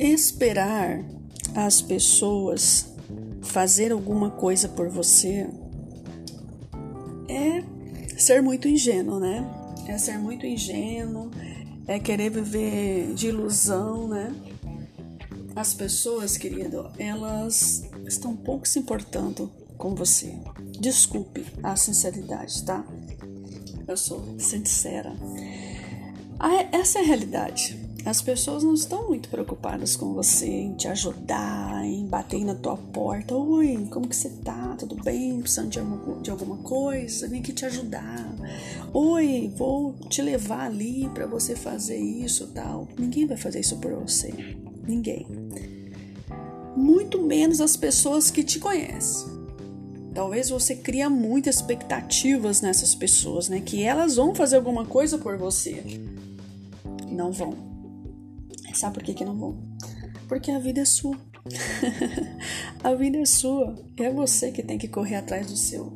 esperar as pessoas fazer alguma coisa por você é ser muito ingênuo, né? É ser muito ingênuo, é querer viver de ilusão, né? As pessoas, querido, elas estão pouco se importando com você. Desculpe a sinceridade, tá? Eu sou sincera. Ah, essa é a realidade. As pessoas não estão muito preocupadas com você, em te ajudar, em bater na tua porta. Oi, como que você tá? Tudo bem? Precisando de alguma, de alguma coisa? Vem aqui te ajudar. Oi, vou te levar ali para você fazer isso tal. Ninguém vai fazer isso por você. Ninguém. Muito menos as pessoas que te conhecem. Talvez você cria muitas expectativas nessas pessoas, né? Que elas vão fazer alguma coisa por você. Não vão Sabe por que, que não vão? Porque a vida é sua. a vida é sua. É você que tem que correr atrás do seu.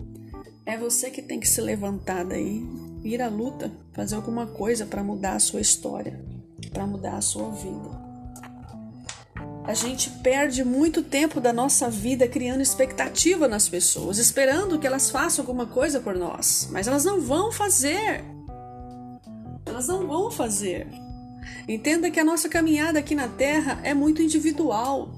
É você que tem que se levantar daí, ir à luta, fazer alguma coisa para mudar a sua história, para mudar a sua vida. A gente perde muito tempo da nossa vida criando expectativa nas pessoas, esperando que elas façam alguma coisa por nós, mas elas não vão fazer. Elas não vão fazer. Entenda que a nossa caminhada aqui na Terra é muito individual.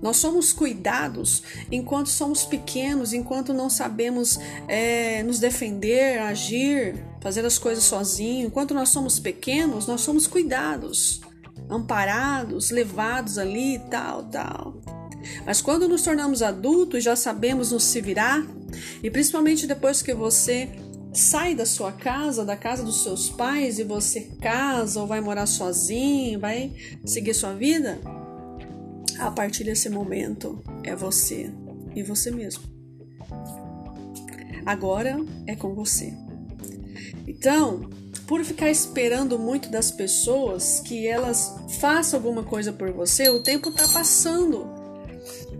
Nós somos cuidados enquanto somos pequenos, enquanto não sabemos é, nos defender, agir, fazer as coisas sozinhos. Enquanto nós somos pequenos, nós somos cuidados, amparados, levados ali e tal, tal. Mas quando nos tornamos adultos, já sabemos nos se virar, e principalmente depois que você sai da sua casa, da casa dos seus pais e você casa ou vai morar sozinho, vai seguir sua vida, a partir desse momento é você e você mesmo. Agora é com você. Então, por ficar esperando muito das pessoas que elas façam alguma coisa por você, o tempo está passando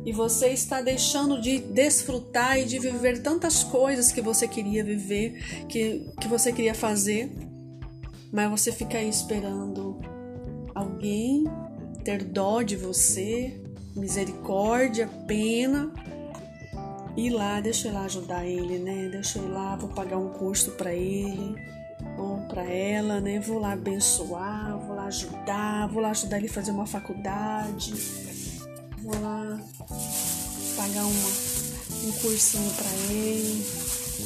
e você está deixando de desfrutar e de viver tantas coisas que você queria viver, que, que você queria fazer, mas você fica aí esperando alguém ter dó de você, misericórdia, pena. Ir lá, deixa eu ir lá ajudar ele, né? Deixa eu ir lá, vou pagar um custo para ele ou para ela, né? Vou lá abençoar, vou lá ajudar, vou lá ajudar ele a fazer uma faculdade vou lá pagar uma, um cursinho para ele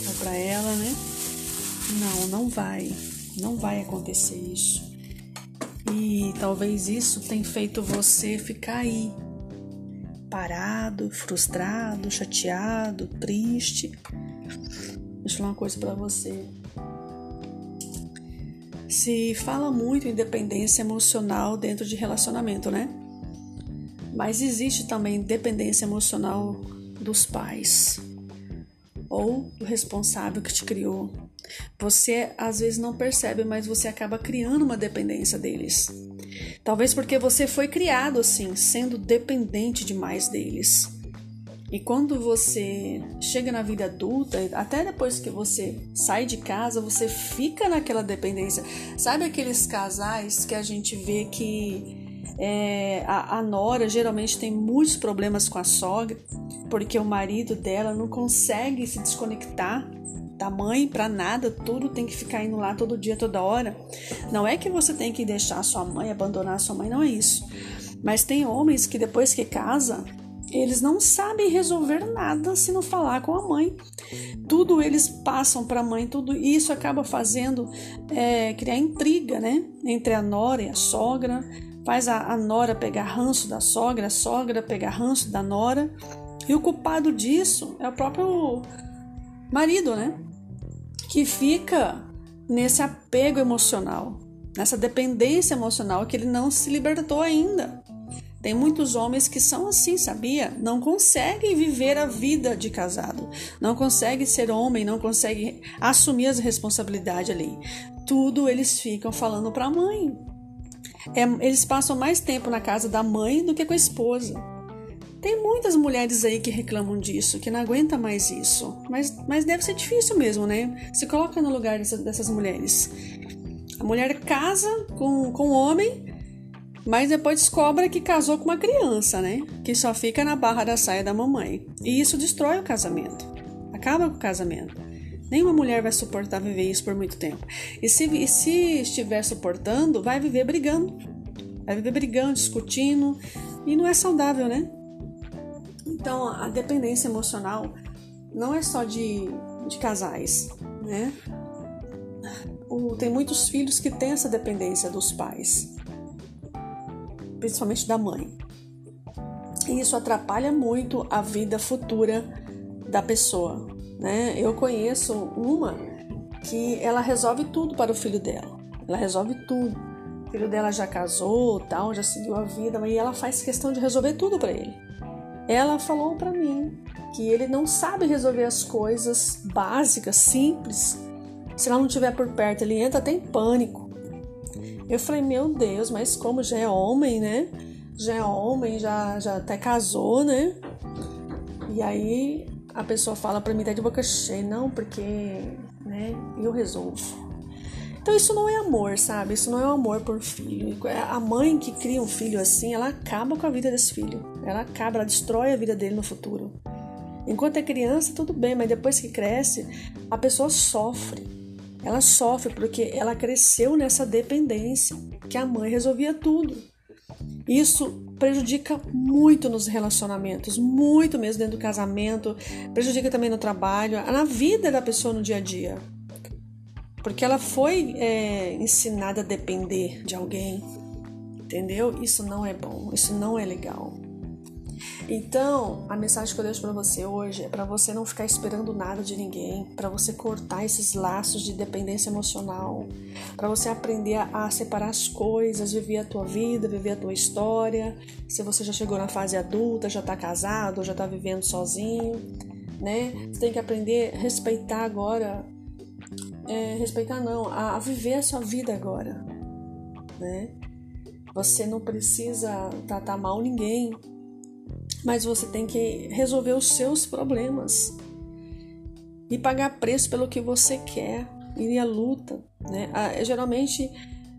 ou para ela, né? Não, não vai. Não vai acontecer isso. E talvez isso tenha feito você ficar aí, parado, frustrado, chateado, triste. Deixa eu falar uma coisa para você. Se fala muito em dependência emocional dentro de relacionamento, né? Mas existe também dependência emocional dos pais ou do responsável que te criou. Você às vezes não percebe, mas você acaba criando uma dependência deles. Talvez porque você foi criado assim, sendo dependente demais deles. E quando você chega na vida adulta, até depois que você sai de casa, você fica naquela dependência. Sabe aqueles casais que a gente vê que é, a, a nora geralmente tem muitos problemas com a sogra, porque o marido dela não consegue se desconectar da mãe para nada, tudo tem que ficar indo lá todo dia, toda hora. Não é que você tem que deixar sua mãe, abandonar sua mãe, não é isso. Mas tem homens que depois que casa, eles não sabem resolver nada se não falar com a mãe. Tudo eles passam para a mãe, tudo isso acaba fazendo é, criar intriga, né, entre a nora e a sogra, faz a, a nora pegar ranço da sogra, a sogra pegar ranço da nora. E o culpado disso é o próprio marido, né? Que fica nesse apego emocional, nessa dependência emocional que ele não se libertou ainda. Tem muitos homens que são assim, sabia? Não conseguem viver a vida de casado, não conseguem ser homem, não conseguem assumir as responsabilidades ali. Tudo eles ficam falando para a mãe, é, eles passam mais tempo na casa da mãe do que com a esposa. Tem muitas mulheres aí que reclamam disso, que não aguenta mais isso. Mas, mas deve ser difícil mesmo, né? Se coloca no lugar dessas, dessas mulheres. A mulher casa com, com o homem Mas depois descobre que casou com uma criança, né? Que só fica na barra da saia da mamãe. E isso destrói o casamento. Acaba com o casamento. Nenhuma mulher vai suportar viver isso por muito tempo. E se, e se estiver suportando, vai viver brigando. Vai viver brigando, discutindo. E não é saudável, né? Então, a dependência emocional não é só de, de casais, né? O, tem muitos filhos que têm essa dependência dos pais principalmente da mãe. E isso atrapalha muito a vida futura da pessoa, né? Eu conheço uma que ela resolve tudo para o filho dela. Ela resolve tudo. O filho dela já casou, tal, já seguiu a vida, mas ela faz questão de resolver tudo para ele. Ela falou para mim que ele não sabe resolver as coisas básicas, simples. Se ela não estiver por perto, ele entra até em pânico. Eu falei, meu Deus, mas como já é homem, né? Já é homem, já, já até casou, né? E aí a pessoa fala pra mim, tá de boca cheia, não, porque, né, eu resolvo. Então isso não é amor, sabe? Isso não é amor por filho. A mãe que cria um filho assim, ela acaba com a vida desse filho. Ela acaba, ela destrói a vida dele no futuro. Enquanto é criança, tudo bem, mas depois que cresce, a pessoa sofre. Ela sofre porque ela cresceu nessa dependência, que a mãe resolvia tudo. Isso prejudica muito nos relacionamentos, muito mesmo dentro do casamento, prejudica também no trabalho, na vida da pessoa no dia a dia. Porque ela foi é, ensinada a depender de alguém, entendeu? Isso não é bom, isso não é legal. Então, a mensagem que eu deixo para você hoje é para você não ficar esperando nada de ninguém, para você cortar esses laços de dependência emocional, para você aprender a, separar as coisas, viver a tua vida, viver a tua história. Se você já chegou na fase adulta, já tá casado, já tá vivendo sozinho, né? Você tem que aprender a respeitar agora, é, respeitar não, a, a viver a sua vida agora, né? Você não precisa tratar mal ninguém, mas você tem que resolver os seus problemas e pagar preço pelo que você quer, ir à luta. Né? Ah, geralmente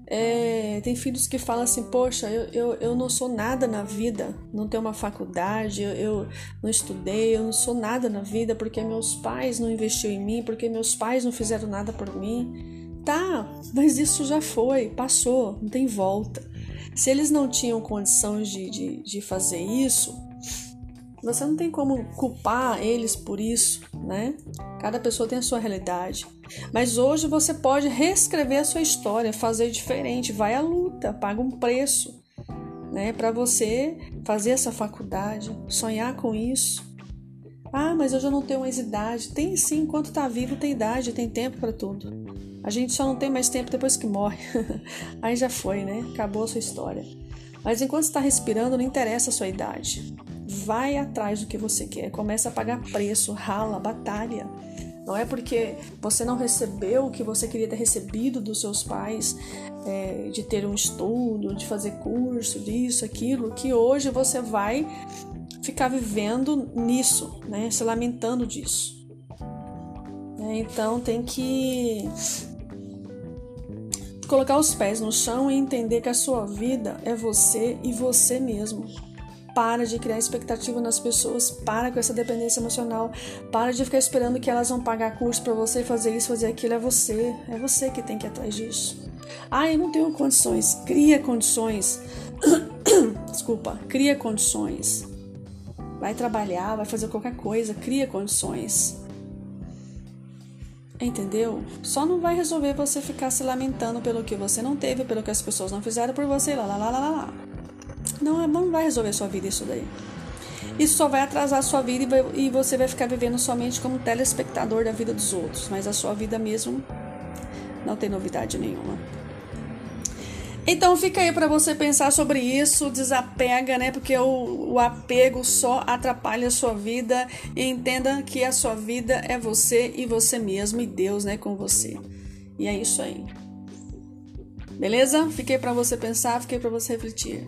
é, tem filhos que falam assim: Poxa, eu, eu, eu não sou nada na vida, não tenho uma faculdade, eu, eu não estudei, eu não sou nada na vida porque meus pais não investiram em mim, porque meus pais não fizeram nada por mim. Tá, mas isso já foi, passou, não tem volta. Se eles não tinham condições de, de, de fazer isso, você não tem como culpar eles por isso, né? Cada pessoa tem a sua realidade. Mas hoje você pode reescrever a sua história, fazer diferente, vai à luta, paga um preço, né, para você fazer essa faculdade, sonhar com isso. Ah, mas eu já não tenho mais idade. Tem sim, enquanto tá vivo tem idade, tem tempo para tudo. A gente só não tem mais tempo depois que morre. Aí já foi, né? Acabou a sua história. Mas enquanto está respirando, não interessa a sua idade. Vai atrás do que você quer, começa a pagar preço, rala, batalha. Não é porque você não recebeu o que você queria ter recebido dos seus pais, é, de ter um estudo, de fazer curso, disso, aquilo, que hoje você vai ficar vivendo nisso, né? Se lamentando disso. É, então tem que colocar os pés no chão e entender que a sua vida é você e você mesmo. Para de criar expectativa nas pessoas, para com essa dependência emocional, para de ficar esperando que elas vão pagar curso para você fazer isso, fazer aquilo. É você, é você que tem que ir atrás disso. Ah, eu não tenho condições. Cria condições. Desculpa, cria condições. Vai trabalhar, vai fazer qualquer coisa, cria condições. Entendeu? Só não vai resolver você ficar se lamentando pelo que você não teve, pelo que as pessoas não fizeram por você, lá, lá, lá, lá, lá. Não, não vai resolver sua vida isso daí. Isso só vai atrasar a sua vida e, vai, e você vai ficar vivendo somente como telespectador da vida dos outros, mas a sua vida mesmo não tem novidade nenhuma. Então fica aí para você pensar sobre isso, desapega, né? Porque o, o, apego só atrapalha a sua vida e entenda que a sua vida é você e você mesmo e Deus, né, com você. E é isso aí. Beleza? Fiquei para você pensar, fiquei para você refletir.